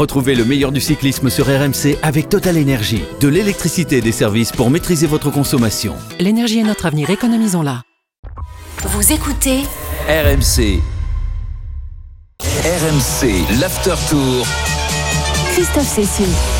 Retrouvez le meilleur du cyclisme sur RMC avec Total Énergie. De l'électricité et des services pour maîtriser votre consommation. L'énergie est notre avenir, économisons-la. Vous écoutez RMC. RMC, l'after tour. Christophe Cécile.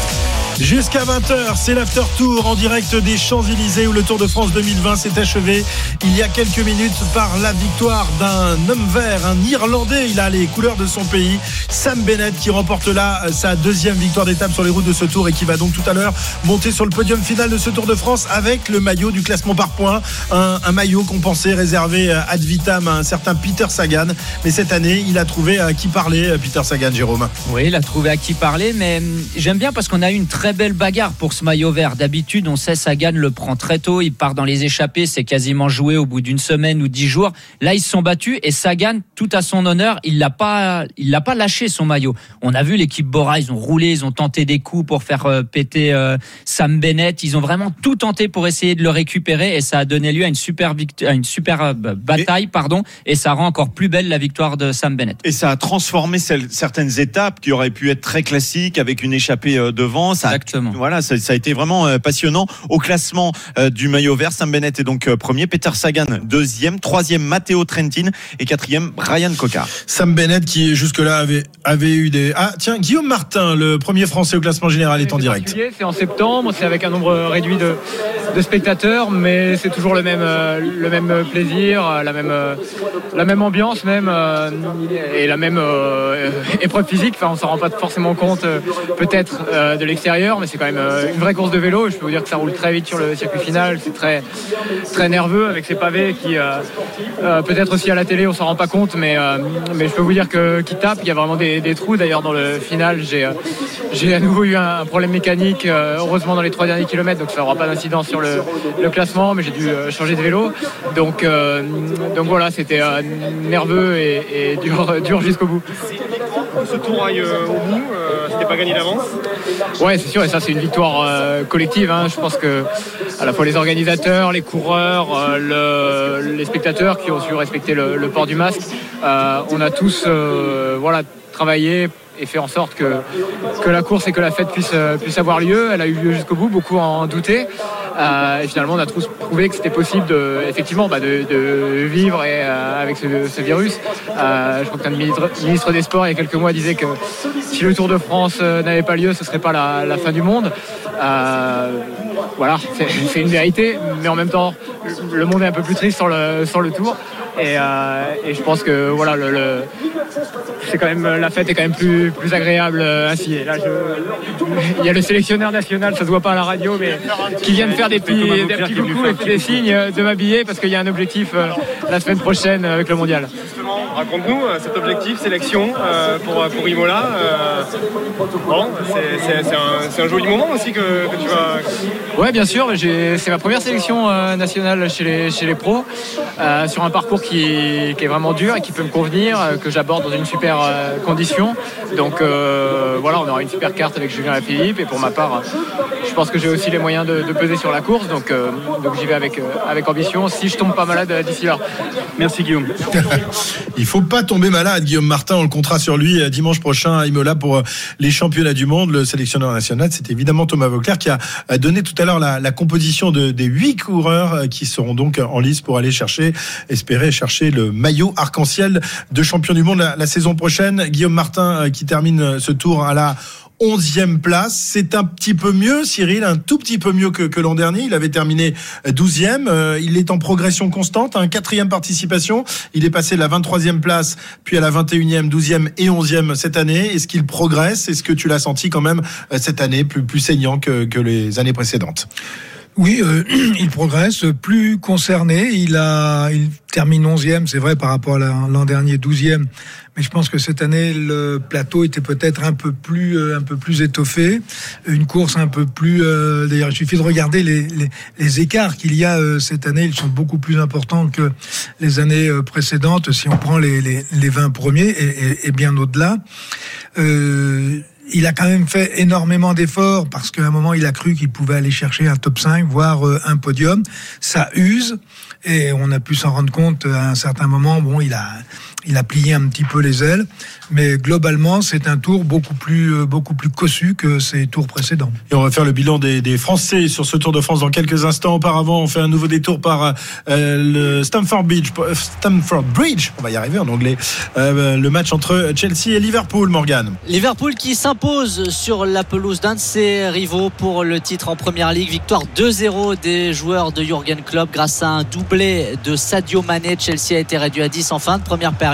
Jusqu'à 20h, c'est l'after tour en direct des Champs-Élysées où le Tour de France 2020 s'est achevé il y a quelques minutes par la victoire d'un homme vert, un Irlandais. Il a les couleurs de son pays, Sam Bennett, qui remporte là sa deuxième victoire d'étape sur les routes de ce tour et qui va donc tout à l'heure monter sur le podium final de ce Tour de France avec le maillot du classement par points. Un, maillot qu'on pensait réservé ad vitam à un certain Peter Sagan. Mais cette année, il a trouvé à qui parler, Peter Sagan, Jérôme. Oui, il a trouvé à qui parler, mais hum, j'aime bien parce qu'on a eu une très belle bagarre pour ce maillot vert. D'habitude, on sait Sagan le prend très tôt, il part dans les échappées, c'est quasiment joué au bout d'une semaine ou dix jours. Là, ils se sont battus et Sagan, tout à son honneur, il l'a pas, il l'a pas lâché son maillot. On a vu l'équipe Bora, ils ont roulé, ils ont tenté des coups pour faire euh, péter euh, Sam Bennett. Ils ont vraiment tout tenté pour essayer de le récupérer et ça a donné lieu à une super victoire, à une super euh, bataille, pardon, et ça rend encore plus belle la victoire de Sam Bennett. Et ça a transformé certaines étapes qui auraient pu être très classiques avec une échappée devant. Ça a- Exactement. voilà, ça, ça a été vraiment euh, passionnant. Au classement euh, du maillot vert, Sam Bennett est donc euh, premier, Peter Sagan deuxième, troisième Matteo Trentin et quatrième Ryan Coquart. Sam Bennett qui jusque-là avait, avait eu des... Ah tiens, Guillaume Martin, le premier français au classement général, est en direct. C'est en septembre, c'est avec un nombre réduit de, de spectateurs, mais c'est toujours le même, euh, le même plaisir, la même, euh, la même ambiance même, euh, et la même euh, épreuve physique. Enfin, on s'en rend pas forcément compte euh, peut-être euh, de l'extérieur, mais c'est quand même euh, une vraie course de vélo. Je peux vous dire que ça roule très vite sur le circuit final. C'est très, très nerveux avec ces pavés qui, euh, euh, peut-être aussi à la télé, on s'en rend pas compte, mais, je peux vous dire que qui tape. Il y a vraiment des, trous. D'ailleurs, dans le final, j'ai à nouveau eu un, problème mécanique, heureusement dans les trois derniers kilomètres, donc ça n'aura pas d'incidence sur le, classement, mais j'ai dû changer de vélo. Donc, donc voilà, c'était nerveux et, et dur, dur jusqu'au bout. Ce tour aille euh, au bout, euh, c'était pas gagné d'avance. Ouais, c'est sûr, et ça c'est une victoire euh, collective. hein. Je pense que à la fois les organisateurs, les coureurs, le- les spectateurs qui ont su respecter le, port du masque, on a tous travaillé et fait en sorte que, que la course et que la fête puissent, euh, avoir lieu. Elle a eu lieu jusqu'au bout, beaucoup en doutaient. Euh, et finalement, on a tous prouvé que c'était possible de, effectivement, bah, de, vivre et, euh, avec ce, virus. Je crois qu'un ministre, ministre des Sports il y a quelques mois disait que si le Tour de France n'avait pas lieu, ce serait pas la, fin du monde. Voilà, c'est une vérité, mais en même temps, le monde est un peu plus triste sur le, sur le Tour. Et, euh, et je pense que voilà, le, le- c'est quand même la fête est quand même plus, plus agréable euh, ainsi. Et là, je- il y a le sélectionneur national, ça se voit pas à la radio, mais qui vient de faire des petits, des petits coucous et des signes de m'habiller parce qu'il y a un objectif euh, la semaine prochaine avec le mondial. Justement, raconte-nous cet objectif, sélection pour, pour Imola. bon, c'est- un, un joli moment aussi que, que tu vas. Ouais, bien sûr. C'est ma première sélection nationale chez les, chez les pros, sur un parcours qui, est vraiment dur et qui peut me convenir, euh, que j'aborde dans une super euh, condition. Donc euh, voilà, on aura une super carte avec Julien Philippe. Et pour ma part, je pense que j'ai aussi les moyens de, de peser sur la course. Donc, euh, donc j'y vais avec, euh, avec ambition. Si je tombe pas malade euh, d'ici là. Merci Guillaume. Il faut pas tomber malade, Guillaume Martin. On le comptera sur lui euh, dimanche prochain à Imola pour euh, les championnats du monde. Le sélectionneur national, c'est évidemment Thomas Vauclair qui a donné tout à l'heure la, la composition de, des huit coureurs qui seront donc en lice pour aller chercher, espérer chercher le maillot arc-en-ciel de champion du monde la, la saison prochaine. Guillaume Martin qui termine ce tour à la 11e place. C'est un petit peu mieux, Cyril, un tout petit peu mieux que, que l'an dernier. Il avait terminé 12e. Euh, il est en progression constante, un quatrième participation. Il est passé de la 23e place, puis à la 21e, 12e et 11e cette année. Est-ce qu'il progresse? Est-ce que tu l'as senti quand même euh, cette année plus, plus saignant que, que les années précédentes? Oui, euh, il progresse, plus concerné. Il a, il termine 11e, c'est vrai, par rapport à la- l'an dernier 12e. Mais je pense que cette année, le plateau était peut-être un peu plus, euh, un peu plus étoffé. Une course un peu plus. euh, D'ailleurs, il suffit de regarder les, écarts qu'il y a cette année. Ils sont beaucoup plus importants que les années précédentes. Si on prend les, les, les 20 premiers et bien au-delà. Il a quand même fait énormément d'efforts parce qu'à un moment, il a cru qu'il pouvait aller chercher un top 5, voire euh, un podium. Ça use et on a pu s'en rendre compte à un certain moment. Bon, il a, il a plié un petit peu les ailes, mais globalement, c'est un tour beaucoup plus, euh, beaucoup plus cossu que ses tours précédents. Et on va faire le bilan des, des Français sur ce Tour de France dans quelques instants. Auparavant, on fait un nouveau détour par euh, le Stamford Bridge, euh, Stamford Bridge, on va y arriver en anglais, euh, le match entre Chelsea et Liverpool, Morgan. Liverpool qui s'impose sur la pelouse d'un de ses rivaux pour le titre en Première Ligue. Victoire 2-0 des joueurs de Jürgen Klopp grâce à un doublé de Sadio Mané. Chelsea a été réduit à 10 en fin de première période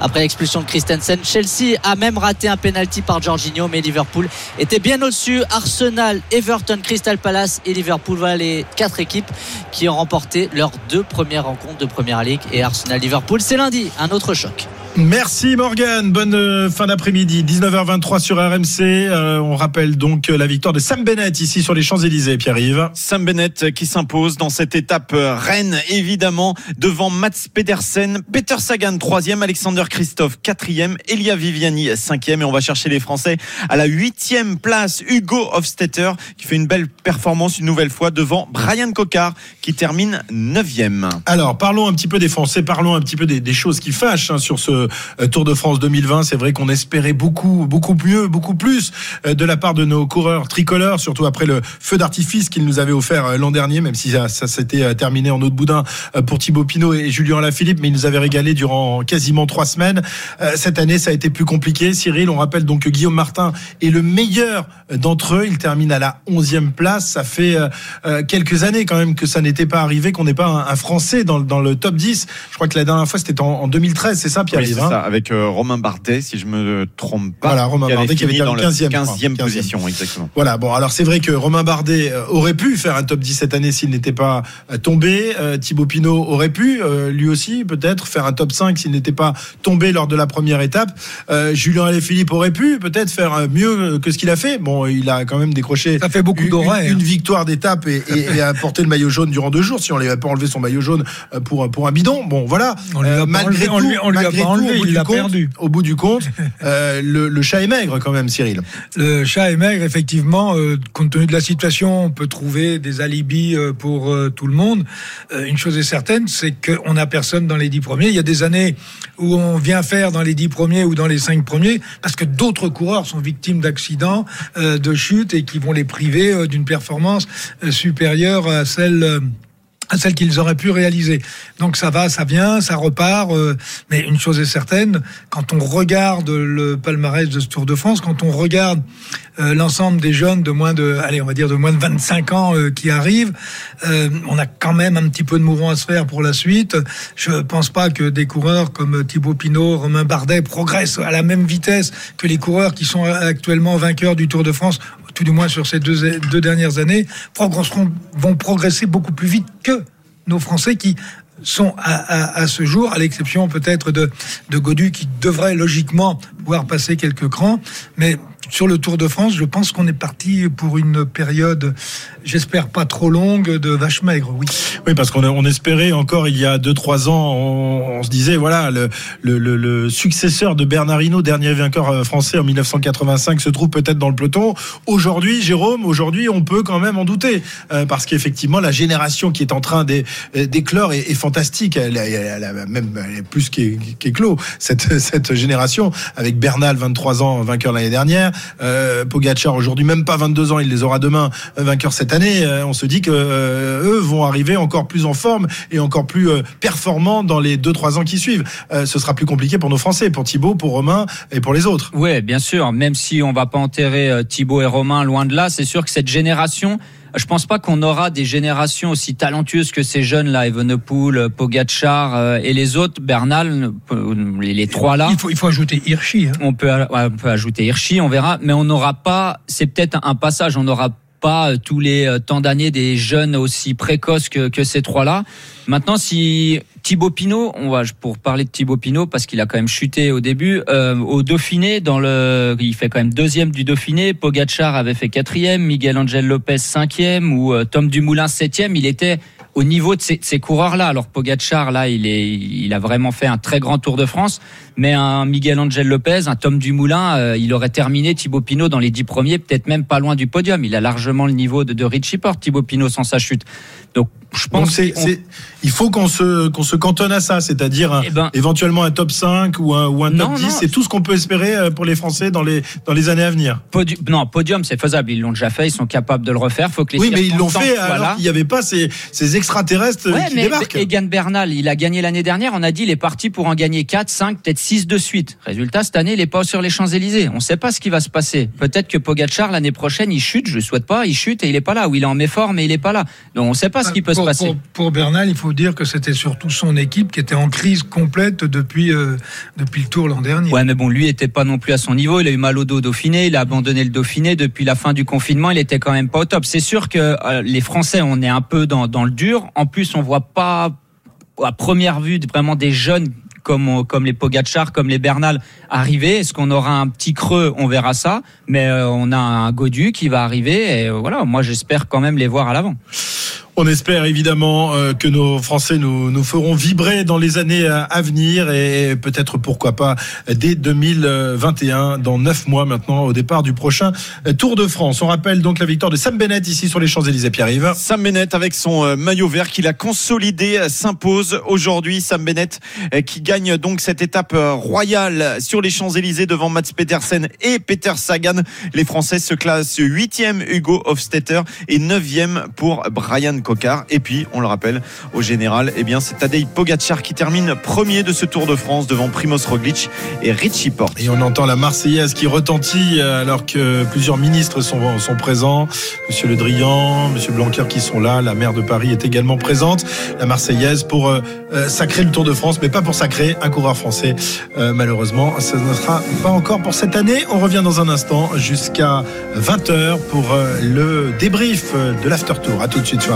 après l'expulsion de Christensen. Chelsea a même raté un penalty par Jorginho, mais Liverpool était bien au-dessus. Arsenal, Everton, Crystal Palace et Liverpool, voilà les quatre équipes qui ont remporté leurs deux premières rencontres de Première Ligue. Et Arsenal-Liverpool, c'est lundi, un autre choc. Merci Morgan, bonne euh, fin d'après-midi, 19h23 sur RMC. Euh, on rappelle donc euh, la victoire de Sam Bennett ici sur les Champs-Élysées, Pierre-Yves. Sam Bennett qui s'impose dans cette étape Rennes, évidemment, devant Mats Pedersen, Peter Sagan troisième, Alexander Christophe quatrième, Elia Viviani cinquième et on va chercher les Français à la huitième place. Hugo Hofstetter qui fait une belle performance une nouvelle fois devant Brian Cocard qui termine neuvième. Alors parlons un petit peu des Français, parlons un petit peu des, des choses qui fâchent hein, sur ce euh, Tour de France 2020. C'est vrai qu'on espérait beaucoup, beaucoup mieux, beaucoup plus euh, de la part de nos coureurs tricolores, surtout après le feu d'artifice qu'ils nous avaient offert euh, l'an dernier, même si ça, s'était terminé en eau de boudin pour Thibaut Pinot et Julien Lafilippe, mais ils nous avaient régalé durant quasiment trois semaines. Cette année, ça a été plus compliqué. Cyril, on rappelle donc que Guillaume Martin est le meilleur d'entre eux. Il termine à la 11e place. Ça fait quelques années quand même que ça n'était pas arrivé, qu'on n'ait pas un, Français dans, le top 10. Je crois que la dernière fois, c'était en, en 2013, c'est ça, Pierre c'est ça, avec euh, Romain Bardet, si je me trompe pas. Voilà, Romain Bardet qui avait dans 15e, 15e position, exactement. Voilà, bon, alors c'est vrai que Romain Bardet euh, aurait pu faire un top 10 cette année s'il n'était pas euh, tombé. Thibaut Pinot aurait pu, lui aussi, peut-être, faire un top 5 s'il n'était pas tombé lors de la première étape. Julien Alaphilippe aurait pu, peut-être, faire mieux que ce qu'il a fait. Bon, il a quand même décroché Ça fait beaucoup une, une, une victoire d'étape et, et, et, a porté le maillot jaune durant deux jours. Si on n'avait pas enlevé son maillot jaune pour, pour un bidon, bon, voilà. On lui a malgré enlevé, tout, on lui, on lui a malgré pas tout, bout il du compte, perdu. Au bout du compte, euh, le, le, chat est maigre quand même, Cyril. Le chat est maigre, effectivement. Euh, compte tenu de la situation, on peut trouver des alibis euh, pour euh, tout le monde. une chose est certaine, c'est qu'on n'a personne dans les dix premiers. Il y a des années où on vient faire dans les dix premiers ou dans les cinq premiers parce que d'autres coureurs sont victimes d'accidents, de chutes et qui vont les priver d'une performance supérieure à celle à celle qu'ils auraient pu réaliser. Donc ça va, ça vient, ça repart. Euh, mais une chose est certaine, quand on regarde le palmarès de ce Tour de France, quand on regarde euh, l'ensemble des jeunes de moins de, allez, on va dire de moins de 25 ans euh, qui arrivent, on a quand même un petit peu de mouvement à se faire pour la suite. Je pense pas que des coureurs comme Thibaut Pinot, Romain Bardet progressent à la même vitesse que les coureurs qui sont actuellement vainqueurs du Tour de France tout du moins sur ces deux, dernières années, vont progresser beaucoup plus vite que nos Français qui sont à ce jour, à l'exception peut-être de, de Godu qui devrait logiquement pouvoir passer quelques crans, mais sur le Tour de France, je pense qu'on est parti pour une période, j'espère pas trop longue, de vache maigre, oui. Oui, parce qu'on on espérait encore il y a 2-3 ans, on, se disait, voilà, le, le, le, le, successeur de Bernard Hinault, dernier vainqueur français en 1985, se trouve peut-être dans le peloton. Aujourd'hui, Jérôme, aujourd'hui, on peut quand même en douter, euh, parce qu'effectivement, la génération qui est en train d'éclore est, fantastique. Elle, elle, elle, même elle est plus qu'éclos, cette, cette génération, avec Bernal, 23 ans, vainqueur l'année dernière. Euh, Pogacar aujourd'hui même pas 22 ans, il les aura demain euh, vainqueur cette année. Euh, on se dit que euh, eux vont arriver encore plus en forme et encore plus performants dans les 2-3 ans qui suivent. Ce sera plus compliqué pour nos Français, pour Thibaut, pour Romain et pour les autres. Oui, bien sûr. Même si on va pas enterrer Thibaut et Romain loin de là, c'est sûr que cette génération je pense pas qu'on aura des générations aussi talentueuses que ces jeunes là, Evenepoel, Pogacar euh, et les autres, Bernal, les, les trois là. Il faut, il faut ajouter Hirschi. Hein. On peut, on peut ajouter Hirschi, on verra, mais on n'aura pas. C'est peut-être un passage, on n'aura pas tous les temps d'années des jeunes aussi précoces que, que ces trois-là. Maintenant, si Thibaut Pinot, on va pour parler de Thibaut Pinot parce qu'il a quand même chuté au début euh, au Dauphiné. Dans le, il fait quand même deuxième du Dauphiné. Pogacar avait fait quatrième, Miguel Angel Lopez cinquième ou euh, Tom Dumoulin septième. Il était au niveau de ces, ces coureurs-là. Alors Pogacar, là, il est, il a vraiment fait un très grand Tour de France. Mais un Miguel Angel Lopez, un Tom Dumoulin, euh, il aurait terminé Thibaut Pinot dans les dix premiers, peut-être même pas loin du podium. Il a largement le niveau de, de Richie Porte, Thibaut Pinot sans sa chute. Donc je pense c'est, il faut qu'on se, qu'on se cantonne à ça, c'est-à-dire Eh ben- éventuellement un top 5 ou un, ou un top Non, 10. non. C'est tout ce qu'on peut espérer euh, pour les Français dans les, dans les années à venir. Non, podium, c'est faisable. Ils l'ont déjà fait. Ils sont capables de le refaire. Faut que les Oui, mais ils l'ont fait alors qu'il n'y avait pas ces, ces extraterrestres euh, Ouais, qui mais débarquent. Egan Bernal, il a gagné l'année dernière. On a dit il est parti pour en gagner 4, 5, peut-être 6 de suite. Résultat, cette année, il est pas sur les Champs-Élysées. On sait pas ce qui va se passer. Peut-être que Pogacar, l'année prochaine, il chute. Je le souhaite pas. Il chute et il est pas là. Ou il est en méforme et il est pas là. Donc, on sait pas ce qui peut pour, se passer. Pour, pour Bernal, il faut dire que c'était surtout son équipe qui était en crise complète depuis, euh, depuis le Tour l'an dernier. Ouais, mais bon, lui était pas non plus à son niveau. Il a eu mal au dos au Dauphiné. Il a abandonné le Dauphiné depuis la fin du confinement. Il était quand même pas au top. C'est sûr que euh, les Français, on est un peu dans, dans le dur. En plus, on voit pas à première vue vraiment des jeunes comme comme les Pogacar, comme les Bernal arriver. Est-ce qu'on aura un petit creux? On verra ça. Mais euh, on a un Godu qui va arriver. Et euh, voilà, moi j'espère quand même les voir à l'avant. On espère évidemment euh, que nos Français nous, nous feront vibrer dans les années euh, à venir et peut-être pourquoi pas dès 2021, dans neuf mois maintenant, au départ du prochain euh, Tour de France. On rappelle donc la victoire de Sam Bennett ici sur les Champs-Élysées, Pierre-Yves. Sam Bennett avec son maillot vert qu'il a consolidé s'impose aujourd'hui. Sam Bennett qui gagne donc cette étape royale sur les Champs-Élysées devant Mats Pedersen et Peter Sagan. Les Français se classent 8e Hugo Hofstetter et 9e pour Brian Et puis, on le rappelle, au général, eh bien, c'est Tadej Pogacar qui termine premier de ce Tour de France devant Primoz Roglic et Richie Porte. Et on entend la Marseillaise qui retentit euh, alors que plusieurs ministres sont, présents. Monsieur Le Drian, Monsieur Blanquer qui sont là. La maire de Paris est également présente. La Marseillaise pour euh, euh, sacrer le Tour de France, mais pas pour sacrer un coureur français. Malheureusement, ce ne sera pas encore pour cette année. On revient dans un instant jusqu'à 20h pour le débrief de l'after tour. À tout de suite sur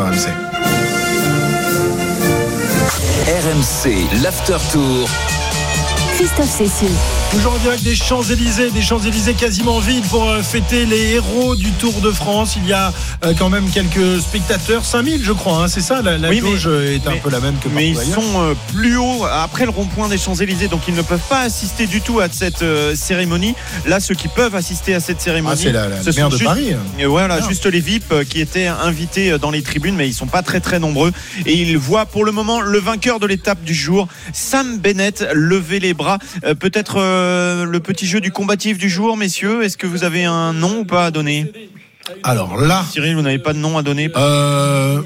RMC. L'after tour. Christophe Cessieux. Toujours en direct des Champs-Élysées, des Champs-Élysées quasiment vides pour euh, fêter les héros du Tour de France. Il y a euh, quand même quelques spectateurs, 5000 je crois, hein, c'est ça, la, la Oui, jauge euh, est un mais- peu la même que Mais ils ailleurs. sont plus haut après le rond-point des Champs-Élysées, donc ils ne peuvent pas assister du tout à cette euh, cérémonie. Là, ceux qui peuvent assister à cette cérémonie, Ah, c'est la, la ce maire sont de juste- Paris. hein. euh, Voilà, Ah. juste les VIP qui étaient invités dans les tribunes, mais ils sont pas très très nombreux. Et ils voient pour le moment le vainqueur de l'étape du jour, Sam Bennett, lever les bras. Euh, Peut-être euh, le petit jeu du combatif du jour, messieurs. Est-ce que vous avez un nom ou pas à donner? Alors là, Cyril, vous n'avez pas de nom à donner? euh,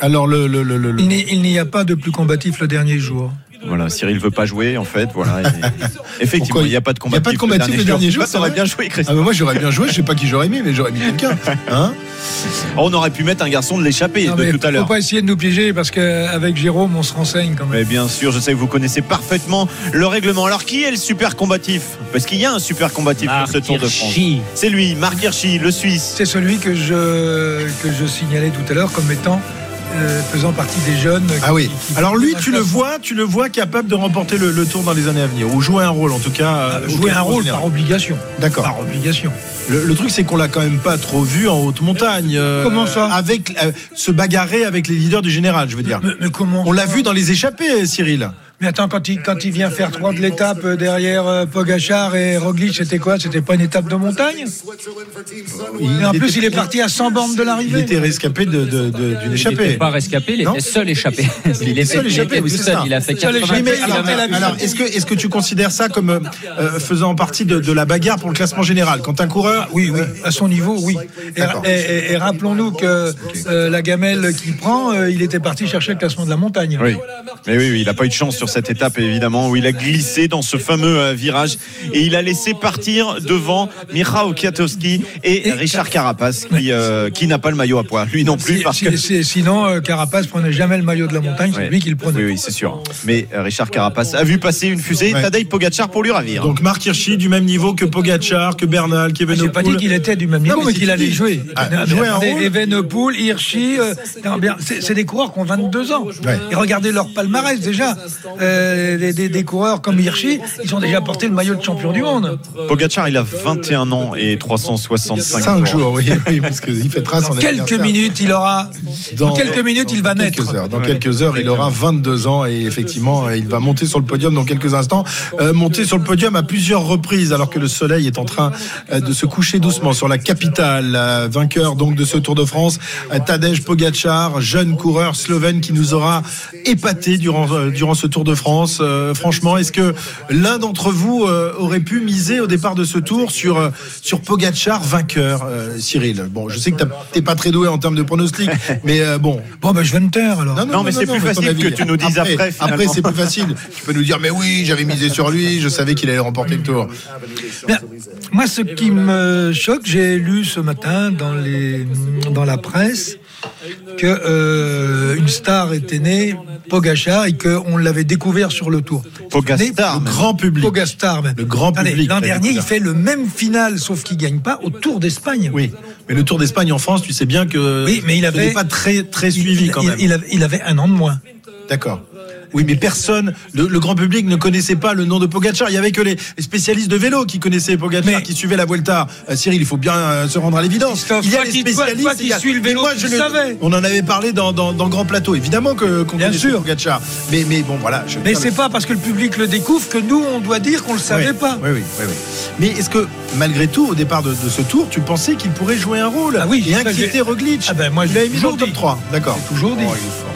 alors le, le, le, le- le- Il n'y- il n'y a pas de plus combatif le dernier jour. Voilà, Cyril veut pas jouer en fait. Voilà. Et- Effectivement, il n'y a pas de il y a pas de combatif le dernier jour, T'aurais vrai bien joué, Ah Christophe. bah moi j'aurais bien joué, je sais pas qui j'aurais mis, mais j'aurais mis quelqu'un. Hein On aurait pu mettre un garçon de l'échappée de tout à faut l'heure. pas essayer de nous piéger parce qu'avec Jérôme, on se renseigne quand même. Mais bien sûr, je sais que vous connaissez parfaitement le règlement. Alors, qui est le super combatif? Parce qu'il y a un super combatif pour ce Tour de France. C'est lui, Marc Hirschi, le Suisse. C'est celui que je, que je signalais tout à l'heure comme étant euh, faisant partie des jeunes. qui- Ah oui. qui- qui Alors lui, tu le vois, tu le vois capable de remporter le, le Tour dans les années à venir, ou jouer un rôle en tout cas. euh, au jouer un rôle général. par obligation. D'accord. Par obligation. Le, le truc, c'est qu'on l'a quand même pas trop vu en haute montagne. euh, Comment ça Avec euh, se bagarrer avec les leaders du général, je veux dire. Mais, mais comment On l'a vu dans les échappées, Cyril. Mais attends, quand il, quand il vient faire trois de l'étape euh, derrière euh, Pogachar et Roglic, c'était quoi? C'était pas une étape de montagne? Et en plus, était- il est parti à 100 bornes de Il l'arrivée. était rescapé de- de- de- d'une Il échappée. n'était pas rescapé, il Non? était seul échappé. Il, était seul échappé, il oui, seul. ça. Il a fait Seul 80 échappé, Oui, mais il alors, alors, est-ce que, est-ce que tu considères ça comme euh, faisant partie de, de la bagarre pour le classement général? Quand un coureur. Oui, oui, à son niveau, oui. Et, rappelons-nous que euh, la gamelle qu'il prend, euh, il était parti chercher le classement de la montagne. Oui. Mais oui, oui, il n'a pas eu de chance sur cette étape, évidemment, où il a glissé dans ce fameux euh, virage et il a laissé partir devant Michał Kwiatkowski et, Et- Richard Carapace, qui, euh, qui n'a pas le maillot à poids. Lui non plus, Si- parce si- que. si- sinon, euh, Carapace prenait jamais le maillot de la montagne, c'est Ouais. lui qui le prenait. Oui, oui, c'est sûr. Mais Richard Carapace a vu passer une fusée, Ouais. Tadej Pogacar pour lui ravir. Donc Marc Hirschi du même niveau que Pogachar, que Bernal, J'ai pas dit qu'il était du même niveau, Non, mais qu'il allait jouer. Ah. Evenepoel, Hirschi, euh, c'est c'est des coureurs qui ont 22 ans. Ouais. Et regardez leur palmarès déjà. Euh, des, des- des coureurs comme Hirschi, ils ont déjà porté le maillot de champion du monde. Pogacar, il a 21 ans et 365 5 jours, oui, oui, parce qu'il fêtera son Dans quelques minutes, il aura. Dans, quelques minutes, il va naître. quelques heures. Dans quelques heures, il aura 22 ans et effectivement, il va monter sur le podium dans quelques instants. Euh, monter sur le podium à plusieurs reprises alors que le soleil est en train euh, de se coucher doucement sur la capitale. Vainqueur donc de ce Tour de France, Tadej Pogacar, jeune coureur slovène qui nous aura épaté durant durant ce Tour de France. Euh, franchement, est-ce que l'un d'entre vous euh, aurait pu miser au départ de ce Tour sur euh, sur Pogacar vainqueur, euh, Cyril? Bon, je sais que t'es pas très doué en termes de pronostic, mais euh, bon. Bon, ben, je vais me taire alors. Non, mais c'est plus facile que tu nous dises après. Après, c'est plus facile. Tu peux nous dire, mais oui, j'avais misé sur lui, je savais qu'il allait remporter le tour. Bien. Moi, ce qui me choque, j'ai lu ce matin dans, les, dans la presse que euh, une star était née, Pogachar, et qu'on l'avait découvert sur le tour. Pogastar, même. Grand public. Pogastar, même. Le grand public L'an l'a dernier, il fait le même final, sauf qu'il gagne pas au Tour d'Espagne. Oui, mais le Tour d'Espagne en France, tu sais bien que Oui, mais il avait- pas très suivi il, quand il- même. il avait, il avait un an de moins. D'accord. Oui, mais personne, le, le grand public ne connaissait pas le nom de Pogacar. Il y avait que les, spécialistes de vélo qui connaissaient Pogacar, Mais- qui suivaient la Vuelta. Euh, Cyril, il faut bien euh, se rendre à l'évidence. Il y a les toi- spécialistes. toi qui a- suis le vélo, moi, je le savais. On en avait parlé dans, dans, dans Grand Plateau. Évidemment que qu'on Bien sûr. Pogacar. Mais, mais bon, voilà. je- Mais c'est pas parce que le public le découvre que nous, on doit dire qu'on le savait Oui, pas. Oui, oui, oui, oui. Mais est-ce que, malgré tout, au départ de, de ce tour, tu pensais qu'il pourrait jouer un rôle Ah oui, et inquiéter Roglic Ah ben, moi, j'ai l'avais mis le top dit. 3. D'accord. Toujours dit. Oh, il est fort,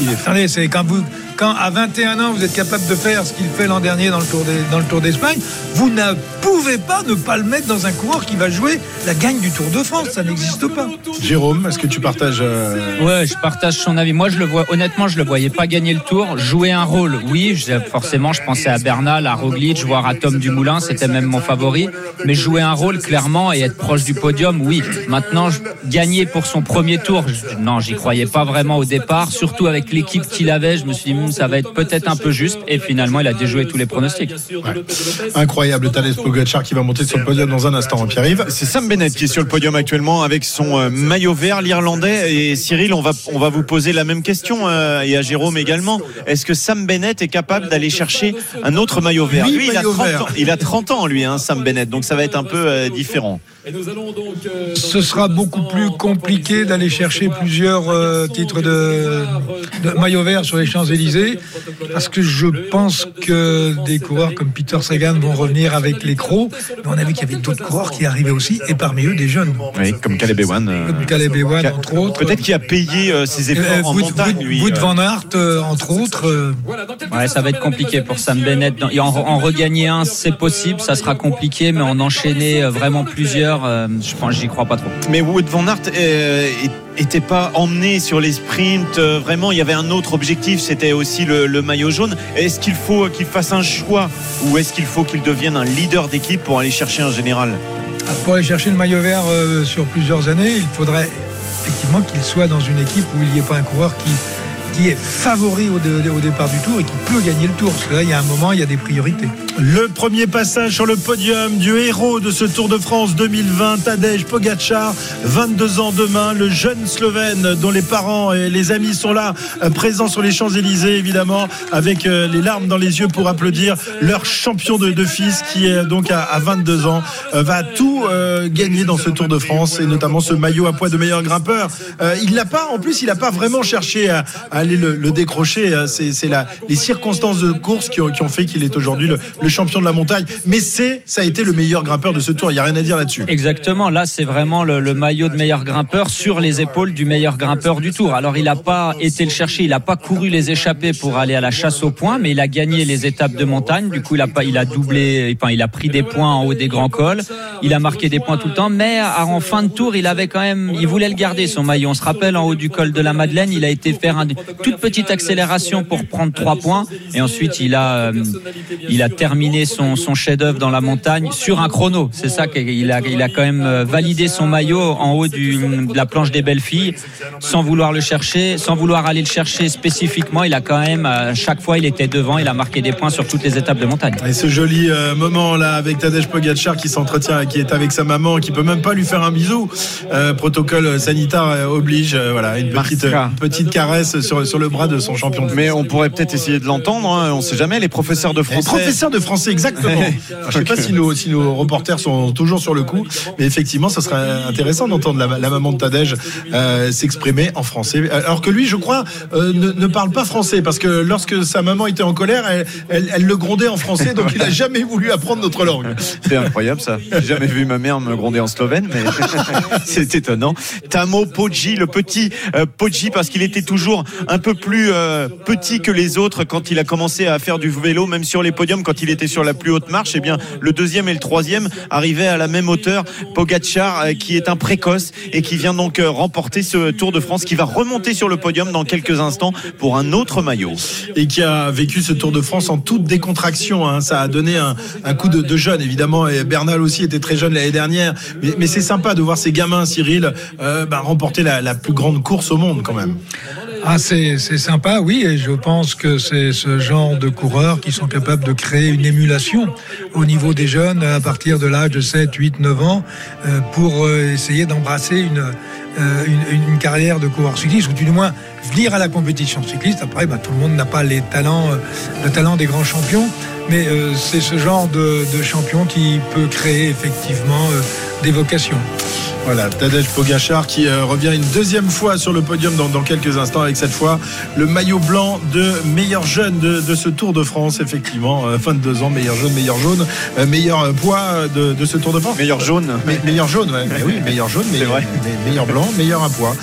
il est fort. Attendez, c'est quand vous, quand à 21 ans vous êtes capable de faire ce qu'il fait l'an dernier dans le Tour des- dans le Tour d'Espagne, vous ne pouvez pas ne pas le mettre dans un coureur qui va jouer la gagne du Tour de France. Ça n'existe pas. Jérôme, est-ce que tu partages euh, Ouais, je partage son avis. Moi, je le vois, honnêtement, je le voyais pas gagner le tour. Jouer un rôle, oui, forcément, je pensais à Bernal, à Roglic, voire à Tom Dumoulin, c'était même mon favori. Mais jouer un rôle, clairement, et être proche du podium, oui. Maintenant, gagner pour son premier tour, je- non, j'y croyais pas vraiment au départ. Surtout avec l'équipe qu'il avait, je me suis dit, Hum, ça va être peut-être un peu juste. Et finalement, il a déjoué tous les pronostics. Incroyable, Tadej Pogacar qui va monter sur le podium dans un instant. Pierre-Yves C'est Sam Bennett qui est sur le podium actuellement avec son euh, maillot vert, l'Irlandais. Et Cyril, on va, on va vous poser la même question euh, et à Jérôme également. Est-ce que Sam Bennett est capable d'aller chercher un autre maillot vert? Oui, Lui, il a, maillot 30 vert. ans, il a 30 ans, lui, hein, Sam Bennett. Donc ça va être un peu euh, différent. Ce sera beaucoup plus compliqué d'aller chercher plusieurs titres de, de maillot vert sur les Champs-Élysées parce que je pense que des coureurs comme Peter Sagan vont revenir avec les crocs. Mais on a vu qu'il y avait d'autres coureurs qui arrivaient aussi et parmi eux des jeunes. Oui, comme Caleb Ewan. euh, Comme Caleb Ewan, Ca- entre autres. Peut-être qu'il a payé euh, ses efforts Euh, en Wood, montagne, Wood- lui. Wood. Van Aert, euh, entre autres. euh, Ouais, ça va être compliqué pour Sam Bennett. Et en, en regagner un, c'est possible, ça sera compliqué, mais en enchaîner vraiment plusieurs, euh, je pense, j'y crois pas trop. Mais Wood Van Aert euh, était pas emmené sur les sprints. euh, vraiment, il y avait un autre objectif, c'était aussi le, maillot jaune. Est-ce qu'il faut qu'il fasse un choix ou est-ce qu'il faut qu'il devienne un leader d'équipe pour aller chercher un général? Pour aller chercher le maillot vert euh, sur plusieurs années, il faudrait effectivement qu'il soit dans une équipe où il n'y ait pas un coureur qui, qui est favori au, dé- au départ du tour et qui peut gagner le tour. Parce que là, il y a un moment, il y a des priorités. Le premier passage sur le podium du héros de ce Tour de France 2020, Tadej Pogacar, 22 ans demain, le jeune Slovène dont les parents et les amis sont là, euh, présents sur les Champs-Élysées évidemment, avec euh, les larmes dans les yeux pour applaudir leur champion de, fils qui est donc à, à 22 ans, euh, va tout euh, gagner dans ce Tour de France et notamment ce maillot à poids de meilleur grimpeur. Euh, il l'a pas, en plus, il n'a pas vraiment cherché à, à aller le, décrocher. Euh, C'est les circonstances de course qui ont, qui ont fait qu'il est aujourd'hui le, champion de la montagne. Mais c'est, ça a été le meilleur grimpeur de ce Tour. Il n'y a rien à dire là-dessus. Exactement, là c'est vraiment le, maillot de meilleur grimpeur sur les épaules du meilleur grimpeur du tour. Alors il n'a pas été le chercher, il n'a pas couru les échappées pour aller à la chasse au point, mais il a gagné les étapes de montagne. Du coup il a pas, il a doublé, enfin il a pris des points en haut des grands cols, il a marqué des points tout le temps, mais en fin de tour il avait quand même, il voulait le garder son maillot. On se rappelle en haut du col de la Madeleine, il a été faire une toute petite accélération pour prendre trois points et ensuite il a, euh, il a terminé son, son chef-d'œuvre dans la montagne sur un chrono. C'est ça qu'il a, il a quand même euh, validé son maillot en haut du, de la planche des belles filles, sans vouloir le chercher, sans vouloir aller le chercher spécifiquement. Il a quand même, à chaque fois, il était devant, il a marqué des points sur toutes les étapes de montagne. Et ce joli euh, moment là avec Tadej Pogacar qui s'entretient, qui est avec sa maman, qui peut même pas lui faire un bisou. Euh, protocole sanitaire oblige, euh, voilà, une petite, une petite caresse sur, sur le bras de son champion. Mais on pourrait peut-être essayer de l'entendre. Hein. On sait jamais. Les professeurs de Les français. professeurs de français, exactement. Alors, je sais pas si nos, si nos reporters sont toujours sur le coup, mais effectivement, ça serait intéressant d'entendre la, la maman de Tadej euh, s'exprimer en français. Alors que lui, je crois, euh, ne, ne parle pas français, parce que lorsque sa maman était en colère, elle, elle- elle le grondait en français, donc il a jamais voulu apprendre notre langue. C'est incroyable ça. J'ai jamais vu ma mère me gronder en slovène, mais c'est étonnant. Tamo Poggi, le petit euh, Poggi, parce qu'il était toujours un peu plus euh, petit que les autres quand il a commencé à faire du vélo, même sur les podiums, quand il était sur la plus haute marche. Eh bien, le deuxième et le troisième arrivaient à la même hauteur. Pogacar, euh, qui est un précoce et qui vient donc euh, remporter ce Tour de France, qui va remonter sur le podium dans quelques instants pour un autre maillot. et qui a vécu ce Tour de France en toute décontraction. hein. Ça a donné un, coup de, jeune, évidemment. Et Bernal aussi était très jeune l'année dernière. Mais, c'est sympa de voir ces gamins, Cyril, euh, bah, remporter la plus grande course au monde quand même. Ah, c'est sympa, oui, et je pense que c'est ce genre de coureurs qui sont capables de créer une émulation au niveau des jeunes à partir de l'âge de 7, 8, 9 ans euh, pour euh, essayer d'embrasser une, euh, une, carrière de coureur cycliste ou du moins venir à la compétition cycliste. Après, bah, tout le monde n'a pas les talents, le talent des grands champions, mais c'est ce genre de, champion qui peut créer effectivement des vocations. Voilà, Tadej Pogachar qui euh, revient une deuxième fois sur le podium dans, dans quelques instants avec cette fois le maillot blanc de meilleur jeune de, de ce Tour de France, effectivement. Euh, 22 ans, meilleur jeune, meilleur jaune, euh, meilleur euh, poids de, de ce Tour de France. Meilleur jaune. Me- meilleur jaune, ouais. Mais oui, meilleur jaune, meilleur, vrai. me- meilleur blanc, meilleur à poids.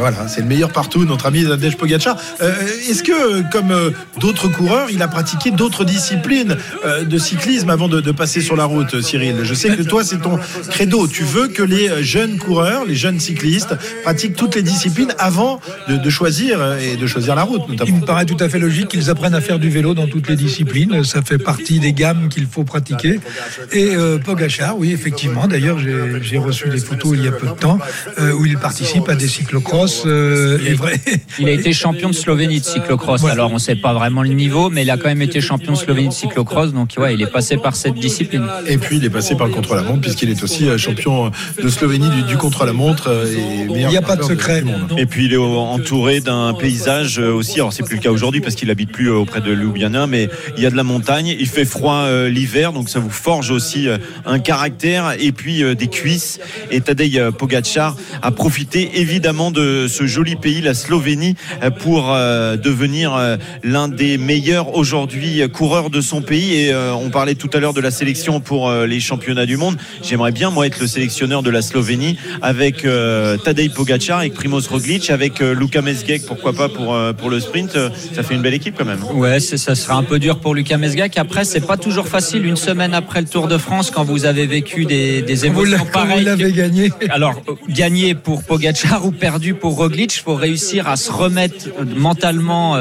Voilà, c'est le meilleur partout, notre ami Tadej Pogacar. Euh, Est-ce que, comme d'autres coureurs, il a pratiqué d'autres disciplines de cyclisme avant de, de passer sur la route, Cyril? Je sais que toi, c'est ton credo. Tu veux que les euh, jeunes coureurs, les jeunes cyclistes, pratiquent toutes les disciplines avant de, de choisir euh, et de choisir la route, Il notamment. me paraît tout à fait logique qu'ils apprennent à faire du vélo dans toutes les disciplines. Ça fait partie des gammes qu'il faut pratiquer. Et euh, Pogachar, oui, effectivement. D'ailleurs, j'ai reçu des photos il y a peu de temps euh, où il participe à des cyclocross. Euh, et vrai. Il a été champion de Slovénie de cyclocross. Voilà. Alors, on ne sait pas vraiment le niveau, mais il a quand même été champion de Slovénie de cyclocross. Donc, ouais, il est passé par cette discipline. Et puis, il est passé par le contre-la-montre, puisqu'il est aussi euh, champion de Slovénie du, du contre-la-montre. euh, Il n'y a pas de secret. Et puis il est entouré d'un paysage euh, aussi. Alors c'est plus le cas aujourd'hui parce qu'il habite plus euh, auprès de Ljubljana, mais il y a de la montagne. Il fait froid euh, l'hiver, donc ça vous forge aussi euh, un caractère et puis euh, des cuisses. Et Tadej Pogacar a profité évidemment de ce joli pays, la Slovénie, pour euh, devenir euh, l'un des meilleurs aujourd'hui coureurs de son pays. Et euh, on parlait tout à l'heure de la sélection pour euh, les championnats du monde. J'aimerais bien moi être le sélectionneur de la Slovénie avec euh, Tadej Pogacar, avec Primoz Roglic, avec euh, Luka Mesgek, pourquoi pas pour euh, pour le sprint. Euh, Ça fait une belle équipe quand même. Ouais, ça sera un peu dur pour Lucas Mesgak. Après, c'est pas toujours facile une semaine après le Tour de France quand vous avez vécu des, Vous émotions vous pareilles. l'avez gagné. Alors, euh, gagner pour Pogacar ou perdu pour Roglic, il faut réussir à se remettre mentalement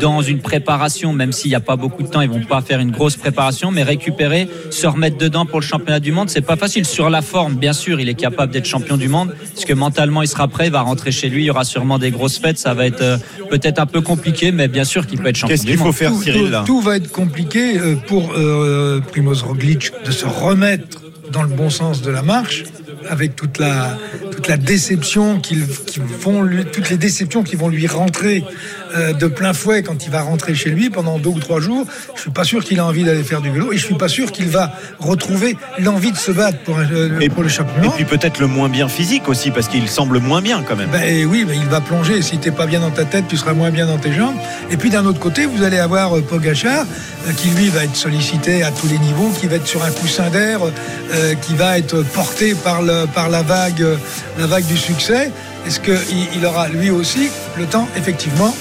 dans une préparation, même s'il n'y a pas beaucoup de temps, ils vont pas faire une grosse préparation, mais récupérer, se remettre dedans pour le championnat du monde, c'est pas facile. Sur la forme, bien sûr, il est capable d'être champion du monde, parce que mentalement, il sera prêt, il va rentrer chez lui, il y aura sûrement des grosses fêtes, ça va être euh, peut-être un peu compliqué, mais bien sûr qu'il peut être champion Qu'est-ce qu'il faut faire, tout, Cyril là tout va être compliqué euh, pour euh, Primoz Roglic de se remettre dans le bon sens de la marche avec toute la toute la déception qu'ils qui vont lui toutes les déceptions qui vont lui rentrer euh, de plein fouet quand il va rentrer chez lui pendant deux ou trois jours je suis pas sûr qu'il a envie d'aller faire du vélo et je suis pas sûr qu'il va retrouver l'envie de se battre pour, euh, Et- pour le Et championnat puis peut-être le moins bien physique aussi parce qu'il semble moins bien quand même. ben oui, ben il va plonger. Si t'es pas bien dans ta tête, tu seras moins bien dans tes jambes. Et puis d'un autre côté, vous allez avoir euh, Pogachar, euh, qui lui va être sollicité à tous les niveaux, qui va être sur un coussin d'air, qui va être porté par, le, par la vague, la vague du succès. Est-ce qu'il il aura lui aussi le temps, effectivement,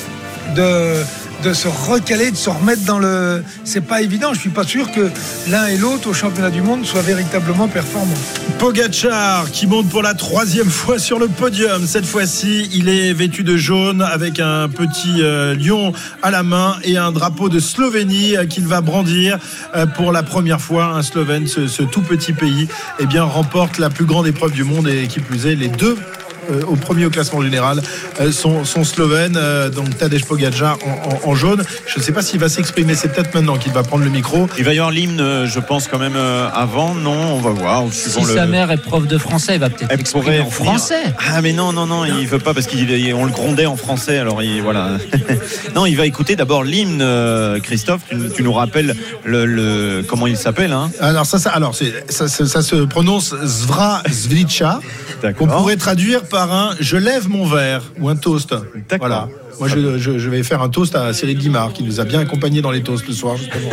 de de se recaler, de se remettre dans le. C'est pas évident. Je suis pas sûr que l'un et l'autre au championnat du monde soient véritablement performants. Pogachar qui monte pour la troisième fois sur le podium. Cette fois-ci, il est vêtu de jaune avec un petit euh, lion à la main et un drapeau de Slovénie euh, qu'il va brandir euh, pour la première fois. Un Slovène, ce, ce tout petit pays, eh bien remporte la plus grande épreuve du monde et qui plus est les deux euh, au premier au classement général euh, sont, sont slovènes. Euh, donc Tadej Pogacar en, en- en jaune. Je ne sais pas s'il va s'exprimer. C'est peut-être maintenant qu'il va prendre le micro. Il va y avoir l'hymne, euh, je pense, quand même euh, avant. Non, on va voir. Si le- sa mère est prof de français, il va peut-être Elle exprimer pourrait en français. Ah mais non non non il veut pas parce qu'on le grondait en français alors il, voilà non il va écouter d'abord l'hymne euh, Christophe tu, tu nous rappelles le, le- comment il s'appelle hein? Alors ça, ça, alors c'est, ça, ça- ça se prononce Zvra Zvlicha, qu'on pourrait traduire par un je lève mon verre ou un toast. Voilà. Moi, je, je- je vais faire un toast à Cyril Guimard, qui nous a bien accompagnés dans les toasts le soir, justement.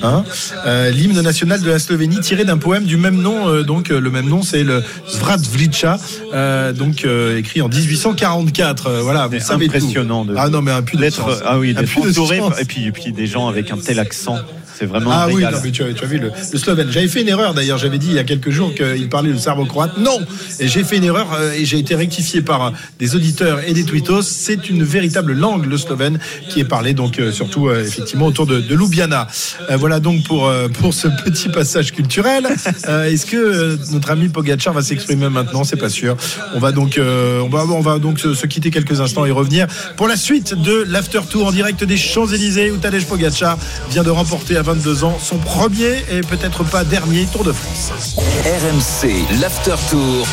Hein Euh, L'hymne national de la Slovénie, tiré d'un poème du même nom. euh, donc, euh, le même nom, c'est le Zvratvlicha, euh, donc écrit en 1844. Euh, voilà, vous savez impressionnant tout. de- Ah non, mais un puits de ah oui Un d'être de entouré science. et puis, et puis des gens avec un tel accent c'est vraiment Ah oui, non, mais tu, as, tu as vu le, le slovène. J'avais fait une erreur d'ailleurs. J'avais dit il y a quelques jours qu'il parlait le serbo-croate. Non Et j'ai fait une erreur euh, et j'ai été rectifié par des auditeurs et des tweetos. C'est une véritable langue, le slovène, qui est parlé donc euh, surtout euh, effectivement autour de, de Ljubljana. Voilà donc pour, pour ce petit passage culturel. Est-ce que notre ami Pogacar va s'exprimer maintenant? C'est pas sûr. On va donc, on va, on va donc se, se quitter quelques instants et revenir pour la suite de l'after tour en direct des Champs-Élysées où Tadej Pogacar vient de remporter à 22 ans son premier et peut-être pas dernier Tour de France. RMC, l'After Tour.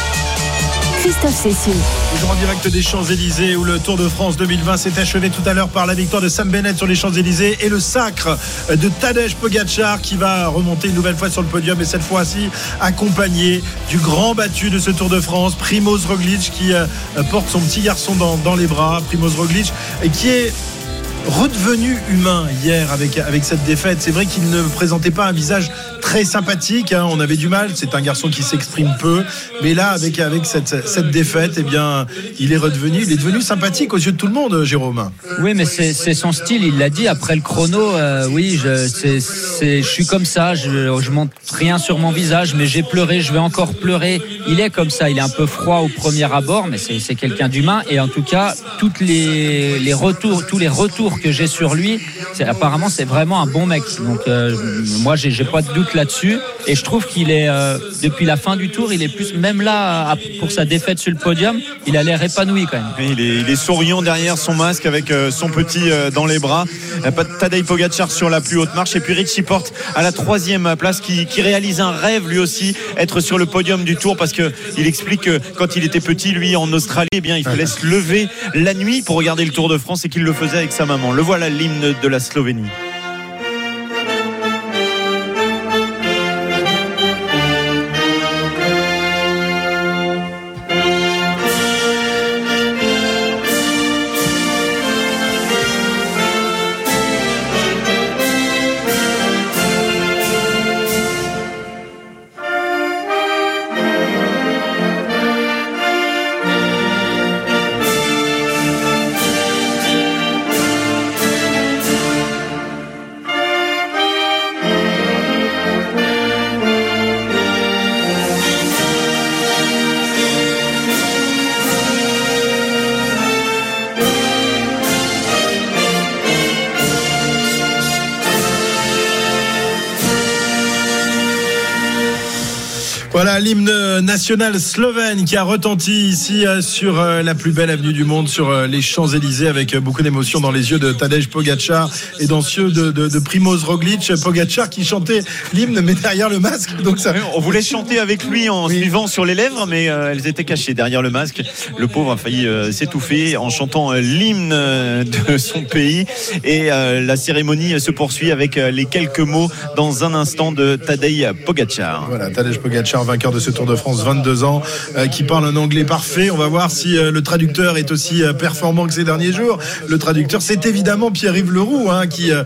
Christophe Cessieux. Toujours en direct des Champs-Élysées où le Tour de France 2020 s'est achevé tout à l'heure par la victoire de Sam Bennett sur les Champs-Élysées et le sacre de Tadej Pogacar qui va remonter une nouvelle fois sur le podium et cette fois-ci accompagné du grand battu de ce Tour de France, Primoz Roglic qui euh, porte son petit garçon dans, dans les bras, Primoz Roglic et qui est redevenu humain hier avec, avec cette défaite. C'est vrai qu'il ne présentait pas un visage très sympathique. hein. On avait du mal. C'est un garçon qui s'exprime peu. Mais là, avec, avec cette, cette défaite, eh bien, il est redevenu, il est devenu sympathique aux yeux de tout le monde, Jérôme. Oui, mais c'est son style. Il l'a dit après le chrono. euh, oui, je, je suis comme ça. Je, je montre rien sur mon visage, mais j'ai pleuré. Je vais encore pleurer. Il est comme ça. Il est un peu froid au premier abord, mais c'est c'est quelqu'un d'humain. Et en tout cas, toutes les, les retours, tous les retours que j'ai sur lui, apparemment, c'est vraiment un bon mec. Donc, euh, moi, j'ai pas de doute là-dessus. Et je trouve qu'il est euh, depuis la fin du tour, il est plus même là pour sa défaite sur le podium. Il a l'air épanoui quand même. Il est, souriant derrière son masque avec euh, son petit euh, dans les bras. Tadej Pogacar sur la plus haute marche et puis Richie Porte à la troisième place qui, qui réalise un rêve lui aussi être sur le podium du Tour parce que il explique que quand il était petit lui en Australie eh bien il fallait se lever la nuit pour regarder le Tour de France et qu'il le faisait avec sa maman. Le voilà l'hymne de la Slovénie. L'hymne national slovène qui a retenti ici euh, sur euh, la plus belle avenue du monde, sur euh, les Champs-Élysées, avec beaucoup d'émotion dans les yeux de Tadej Pogacar et dans ceux de, de, de Primoz Roglic. Pogacar qui chantait l'hymne mais derrière le masque. Donc ça, On voulait chanter avec lui en suivant sur les lèvres, mais elles étaient cachées derrière le masque. Le pauvre a failli s'étouffer en chantant l'hymne de son pays. Et la cérémonie se poursuit avec les quelques mots dans un instant de Tadej Pogacar. Voilà, Tadej Pogacar, vainqueur de ce Tour de France, 22 ans, euh, qui parle un anglais parfait. On va voir si euh, le traducteur est aussi euh, performant que ces derniers jours. Le traducteur, c'est évidemment Pierre-Yves Leroux, hein, qui. euh,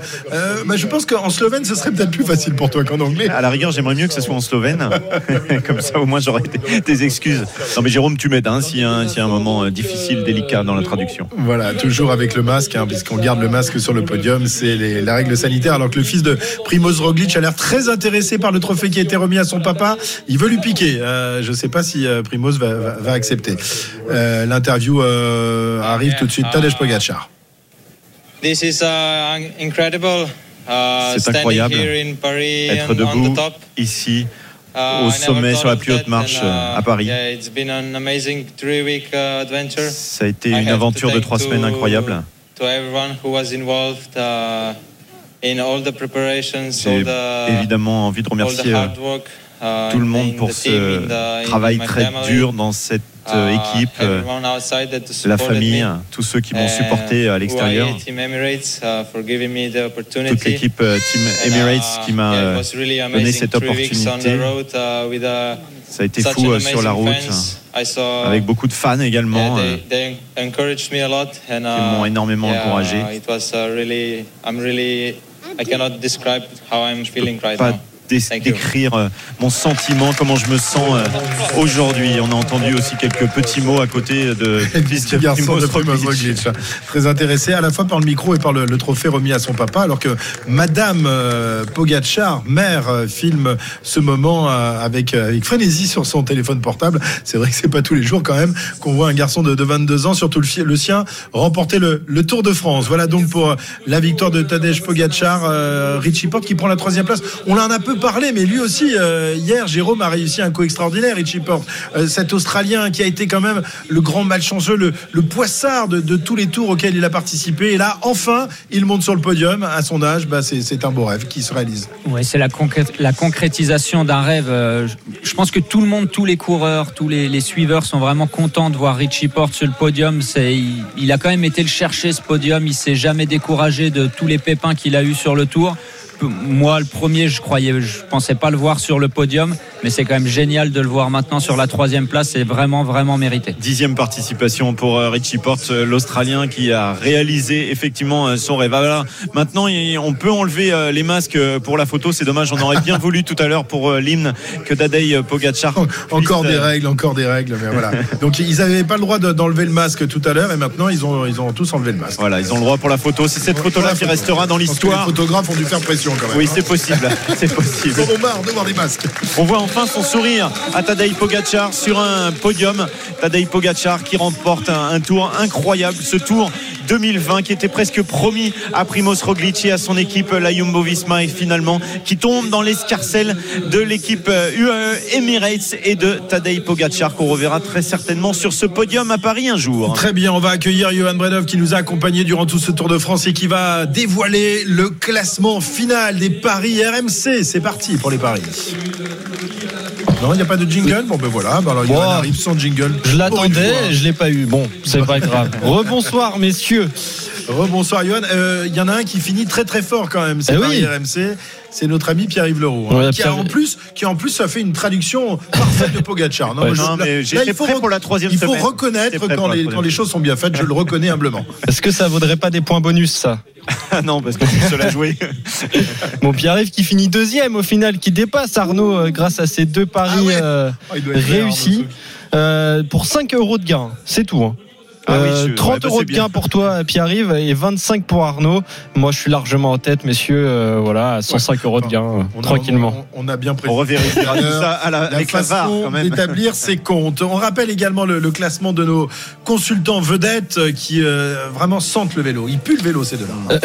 bah, je pense qu'en slovène, ce serait peut-être plus facile pour toi qu'en anglais. À la rigueur, j'aimerais mieux que ce soit en slovène. Comme ça, au moins, j'aurais des, excuses. Non, mais Jérôme, tu m'aides hein, s'il y, a un- moment euh, difficile, délicat dans la traduction. Voilà, toujours avec le masque, hein, puisqu'on garde le masque sur le podium, c'est les- la règle sanitaire. Alors que le fils de Primoz Roglic a l'air très intéressé par le trophée qui a été remis à son papa. Il veut lui piquer. Euh, je sais pas si euh, Primoz va, va- va accepter. Euh, L'interview euh, arrive tout de suite. Tadej Pogacar. This is uh, incredible. Uh, C'est incroyable here in Paris Être debout ici, au sommet sur la plus haute marche à Paris. Yeah, it's been an amazing three-week uh, adventure. Ça a été une aventure to de trois semaines incroyable. To everyone who was involved uh, in all the preparations, J'ai all the, évidemment envie de remercier euh, uh, tout le monde pour ce travail très dur dans cette uh, équipe, euh, la famille, tous ceux qui m'ont supporté à l'extérieur, uh, toute l'équipe euh, Team uh, Emirates qui m'a donné cette opportunité. Ça a été fou sur la route, avec beaucoup de fans également. Qui m'ont énormément encouragé. I'm feeling right pas décrire euh, mon sentiment, comment je me sens euh, aujourd'hui. On a entendu aussi quelques petits mots à côté de Petit garçon Primoz de Primoz Roglic. Roglic. Très intéressé à la fois par le micro et par le, le trophée remis à son papa, alors que Madame euh, Pogacar, mère, euh, filme ce moment euh, avec, euh, avec frénésie sur son téléphone portable. C'est vrai que c'est pas tous les jours quand même qu'on voit un garçon de, de 22 ans, surtout le, le sien, remporter le, le Tour de France. Voilà donc pour la victoire de Tadej Pogacar, euh, Richie Porte qui prend la troisième place. On en a un peu parlé, mais lui aussi, euh, hier, Jérôme a réussi un coup extraordinaire, Richie Porte. Euh, cet Australien qui a été quand même le grand malchanceux, le, poissard de, tous les tours auxquels il a participé. Et là, enfin, il monte sur le podium. À son âge, bah, c'est un beau rêve qui se réalise. Ouais, c'est la, concré- la concrétisation d'un rêve. Euh, je- pense que tout le monde, tous les coureurs, tous les, les suiveurs sont vraiment contents de voir Richie Porte sur le podium. Il, il a quand même été le chercher ce podium. Il s'est jamais découragé de tous les pépins qu'il a eu sur le tour. Moi, le premier, je croyais, je pensais pas le voir sur le podium, mais c'est quand même génial de le voir maintenant sur la troisième place. C'est vraiment, vraiment mérité. Dixième participation pour euh, Richie Porte, euh, l'Australien qui a réalisé effectivement euh, son rêve. Ah, Voilà. Maintenant, on peut enlever les masques pour la photo. C'est dommage, on aurait bien voulu tout à l'heure pour l'hymne que Tadej Pogacar. Encore des règles, encore des règles. Mais voilà. Donc ils n'avaient pas le droit de- d'enlever le masque tout à l'heure, et maintenant ils ont, ils ont tous enlevé le masque. Voilà, ils ont le droit pour la photo. C'est cette photo-là qui restera dans l'histoire. Les photographes ont dû faire pression quand même. Oui, hein. c'est possible. C'est possible. Ils en ont marre de voir des masques. On voit enfin son sourire à Tadej Pogacar sur un podium. Tadej Pogacar qui remporte un, un tour incroyable. Ce tour 2020 qui était presque promis à Primoz Roglic et à son équipe, la Jumbo Visma, et finalement qui tombe dans l'escarcelle de l'équipe euh, UAE Emirates et de Tadej Pogacar qu'on reverra très certainement sur ce podium à Paris un jour. Très bien, on va accueillir Johan Bredov qui nous a accompagnés durant tout ce Tour de France et qui va dévoiler le classement final des paris RMC. C'est parti pour les paris. Non, il n'y a pas de jingle Bon, ben voilà, ben alors Johan Bon. arrive sans jingle. Je l'attendais, je l'ai pas eu. Bon, c'est pas grave. Rebonsoir messieurs. Rebonsoir Johan. Euh, Il y en a un qui finit très très fort quand même. C'est Eh oui. RMC. C'est notre ami Pierre-Yves Leroux. hein, Ouais, qui, a en plus, qui en plus a fait une traduction parfaite de Pogacar. Ouais, moi, je- non, mais là, il faut pour la troisième Il faut semaine. reconnaître quand les, quand les choses sont bien faites. Je le reconnais humblement. Est-ce que ça vaudrait pas des points bonus ça? Ah non, parce que c'est le seul à jouer. Bon, Pierre-Yves qui finit deuxième au final, qui dépasse Arnaud euh, grâce à ces deux paris Ah ouais. euh, Oh, vert, réussis Arnaud, euh, pour 5 euros de gain. C'est tout. hein. Ah oui, Euh, je- 30 ouais, bah, euros de bien. gain pour toi, Pierre-Yves, et 25 pour Arnaud. Moi, je suis largement en tête, messieurs. euh, voilà, à 105 euros de gain, euh, On a- tranquillement. On, on a bien prévu. On revérifiera tout ça à la, la avec façon quand même. d'établir ses comptes. On rappelle également le, le classement de nos consultants vedettes qui euh, vraiment sentent le vélo. Ils puent le vélo, ces deux-là.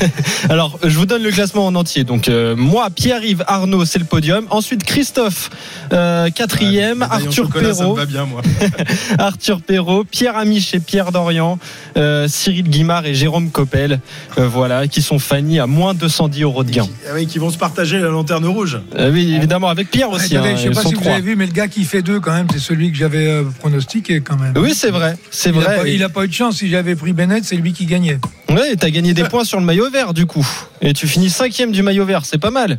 Alors, je vous donne le classement en entier. Donc, euh, moi, Pierre-Yves, Arnaud, c'est le podium. Ensuite, Christophe, euh, quatrième. Arthur chocolat, ça me Perrault. va bien, moi. Arthur Perrault, Pierre Amiche et Pierre Dorian, euh, Cyril Guimard et Jérôme Coppel, euh, voilà, qui sont fannis à moins 210 euros de gain. Ah oui, qui vont se partager la lanterne rouge. Euh, oui, évidemment, avec Pierre aussi. Hein, je sais ils pas si vous avez vu, mais le gars qui fait deux, quand même, c'est celui que j'avais euh, pronostiqué, quand même. Oui, c'est vrai, c'est Il a vrai. pas- Il n'a pas eu de chance. Si j'avais pris Bennett, c'est lui qui gagnait. Ouais, t'as gagné des points sur le maillot vert, du coup. Et tu finis cinquième du maillot vert, c'est pas mal.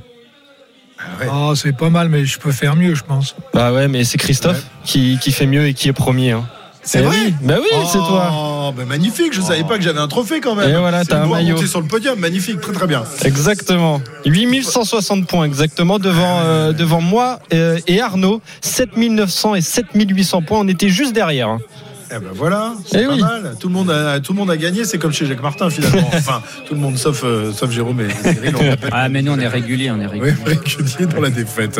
Ah, c'est pas mal, mais je peux faire mieux, je pense. Bah ouais, mais c'est Christophe qui, qui fait mieux et qui est premier. hein. C'est Eh vrai oui, bah oui, c'est toi. Oh, bah magnifique, je savais pas que j'avais un trophée quand même. Et voilà, t'as un maillot. monter sur le podium, magnifique, très très bien. Exactement. 8160 points exactement devant, euh, devant moi euh, et Arnaud. 7900 et 7800 points. On était juste derrière. Eh ben voilà, c'est Eh pas oui. mal. Tout le monde a, tout le monde a gagné, c'est comme chez Jacques Martin finalement. Enfin, tout le monde sauf euh, sauf Jérôme et Cyril. Ah, mais nous, on est réguliers, on est réguliers. Oui, régulier dans la défaite.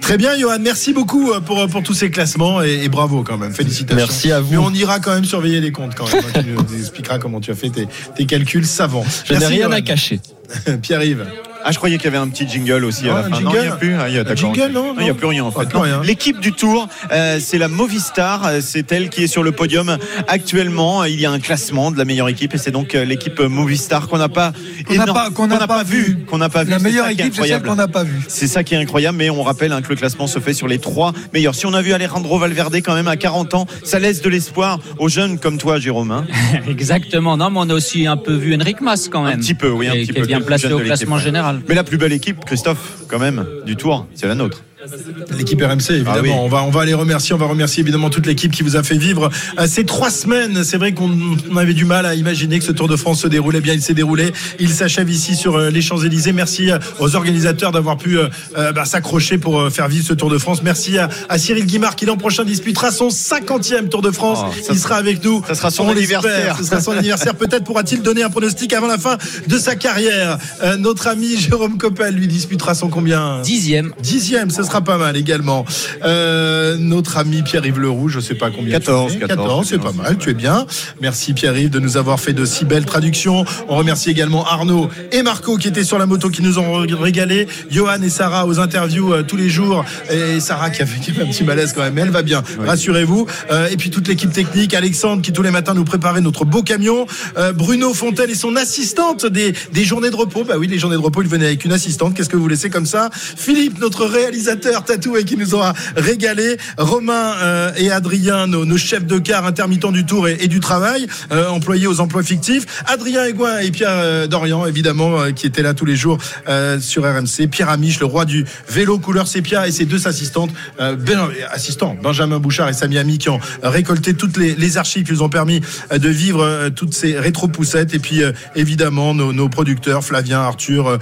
Très bien, Johan. Merci beaucoup euh, pour, pour tous ces classements et, et bravo quand même. Félicitations. Merci à vous. Mais on ira quand même surveiller les comptes quand même. tu nous expliqueras comment tu as fait tes, tes calculs savants. Je n'ai rien Johan. à cacher. Pierre-Yves. Ah, je croyais qu'il y avait un petit jingle aussi à la un fin. Non, il n'y a jingle plus. Ah, il y a, Un d'accord, jingle, ok. non, il n'y a non. plus rien en Ah, fait. L'équipe du Tour, euh, c'est la Movistar. Euh, C'est elle qui est sur le podium actuellement. Il y a un classement de la meilleure équipe et c'est donc euh, l'équipe Movistar qu'on n'a pas, Qu'on n'a pas- vu. qu'on n'a pas vu. La C'est meilleure ça qui est équipe, c'est celle incroyable. qu'on n'a pas vue. C'est ça qui est incroyable, mais on rappelle hein, que le classement se fait sur les trois meilleurs. Si on a vu Alejandro Valverde quand même à 40 ans, ça laisse de l'espoir aux jeunes comme toi, Jérôme. hein. Exactement. Non, mais on a aussi un peu vu Enric Mas quand même. Un petit peu, oui, un Et petit qui peu. est bien placé au classement ouais. Mais la plus belle équipe, Christophe, quand même, du Tour, c'est la nôtre. L'équipe RMC, évidemment. Ah oui. on, va, on va les remercier. On va remercier évidemment toute l'équipe qui vous a fait vivre euh, ces trois semaines. C'est vrai qu'on on avait du mal à imaginer que ce Tour de France se déroulait bien. Il s'est déroulé. Il s'achève ici sur euh, les Champs-Élysées. Merci euh, aux organisateurs d'avoir pu euh, bah, s'accrocher pour faire vivre ce Tour de France. Merci à, à Cyril Guimard qui l'an prochain disputera son 50e Tour de France. Oh, ça Il sera- avec nous. ça sera son anniversaire. Ce sera son anniversaire. Peut-être pourra-t-il donner un pronostic avant la fin de sa carrière. Euh, notre ami Jérôme Coppel lui disputera son combien? Dixième. Dixième, ce sera pas mal également. Euh, notre ami Pierre-Yves Leroux, je sais pas combien. 14, tu fais. 14, c'est c'est pas mal, tu es bien. Merci Pierre-Yves de nous avoir fait de si belles traductions. On remercie également Arnaud et Marco qui étaient sur la moto, qui nous ont régalé. Johan et Sarah aux interviews euh, tous les jours. Et Sarah qui a fait, qui un petit malaise quand même, mais elle va bien, rassurez-vous. Euh, et puis toute l'équipe technique, Alexandre qui tous les matins nous préparait notre beau camion. Bruno Fontel et son assistante des, des journées de repos. Bah oui, les journées de repos, il venait avec une assistante. Qu'est-ce que vous laissez comme ça? Philippe, notre réalisateur tatoué qui nous aura régalé. Romain euh, et Adrien, nos, chefs de car intermittents du tour et, du travail, euh, employés aux emplois fictifs. Adrien Aigouin et Pierre euh, Dorian, évidemment, qui étaient là tous les jours sur RMC. Pierre Amiche, le roi du vélo couleur sépia et ses deux assistantes, ben- assistants, Benjamin Bouchard et Samy Ami, qui ont récolté toutes les, archives qui nous ont permis de vivre toutes ces rétro-poussettes. Et puis, évidemment, nos, producteurs, Flavien, Arthur,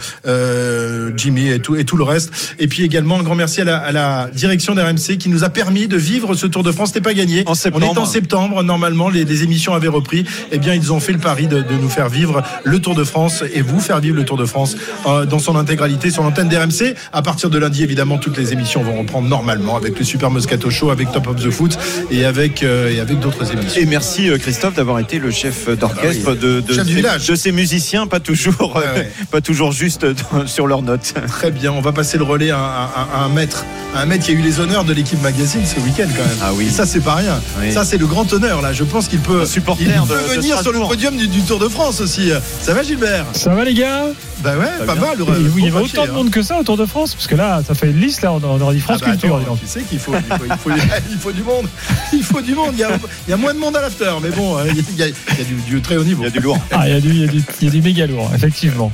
Jimmy et tout, et tout le reste. Et puis également, un grand merci à la, à la direction d'RMC qui nous a permis de vivre ce Tour de France. C'était pas gagné. En septembre. On est en septembre. Normalement, les, les émissions avaient repris. Eh bien, ils ont fait le pari de, de nous faire vivre le Tour de France et vous faire vivre le Tour de France euh, dans son intégralité sur l'antenne d'RMC. À partir de lundi, évidemment, toutes les émissions vont reprendre normalement avec le Super Moscato Show, avec Top of the Foot et avec, euh, et avec d'autres émissions. Et merci euh, Christophe d'avoir été le chef d'orchestre de, de, Ah Chef ces, village. de ces musiciens, pas toujours, Ouais, ouais. pas toujours juste sur leurs notes. Très bien, on va passer le relais à, à- à un un maître qui a eu les honneurs de l'équipe magazine ce week-end quand même. Ah oui. Et ça, c'est pas rien. Oui. Ça, c'est le grand honneur là. Je pense qu'il peut, supporter il peut de venir sur le podium du, du Tour de France aussi. Ça va, Gilbert? Ça va les gars? Bah ouais, pas bien. mal. Il y avait autant de hein. monde que ça au Tour de France Parce que là, ça fait une liste, là, on on aurait dit France Ah bah, Culture. tu sais qu'il faut, il faut, il faut- il faut du monde. Il faut du monde. Il y a, il y a moins de monde à l'after, mais bon, euh, il y a, il y a du, du très haut niveau. Il y a du lourd. Ah, il y, a du- il y a du- il y a du méga lourd, effectivement.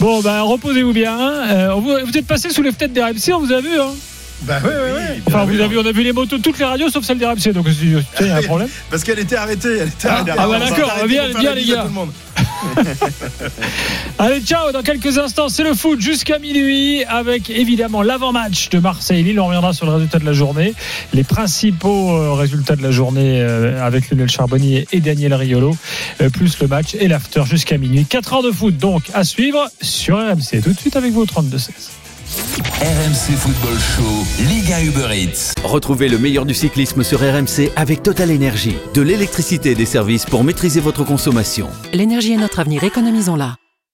Bon, bah, reposez-vous bien. hein. Euh, vous, vous êtes passé sous les fenêtres des RMC, on vous a vu. Hein Bah ouais, ouais, ouais. enfin, vous avez, on a vu les motos, toutes les radios sauf celle des RMC. Donc, il y a un problème. Parce qu'elle était arrêtée. Elle était Ah, arrêtée. ah bah d'accord, bien- bien, les gars. Allez, ciao. Dans quelques instants, c'est le foot jusqu'à minuit avec évidemment l'avant-match de Marseille-Lille. On reviendra sur le résultat de la journée. Les principaux euh, résultats de la journée euh, avec Lionel Charbonnier et Daniel Riolo, euh, plus le match et l'after jusqu'à minuit. 4 heures de foot donc à suivre sur RMC. Tout de suite avec vous au 32-16. RMC Football Show, Liga Uber Eats. Retrouvez le meilleur du cyclisme sur RMC avec Total Énergie. De l'électricité et des services pour maîtriser votre consommation. L'énergie est notre avenir, économisons-la.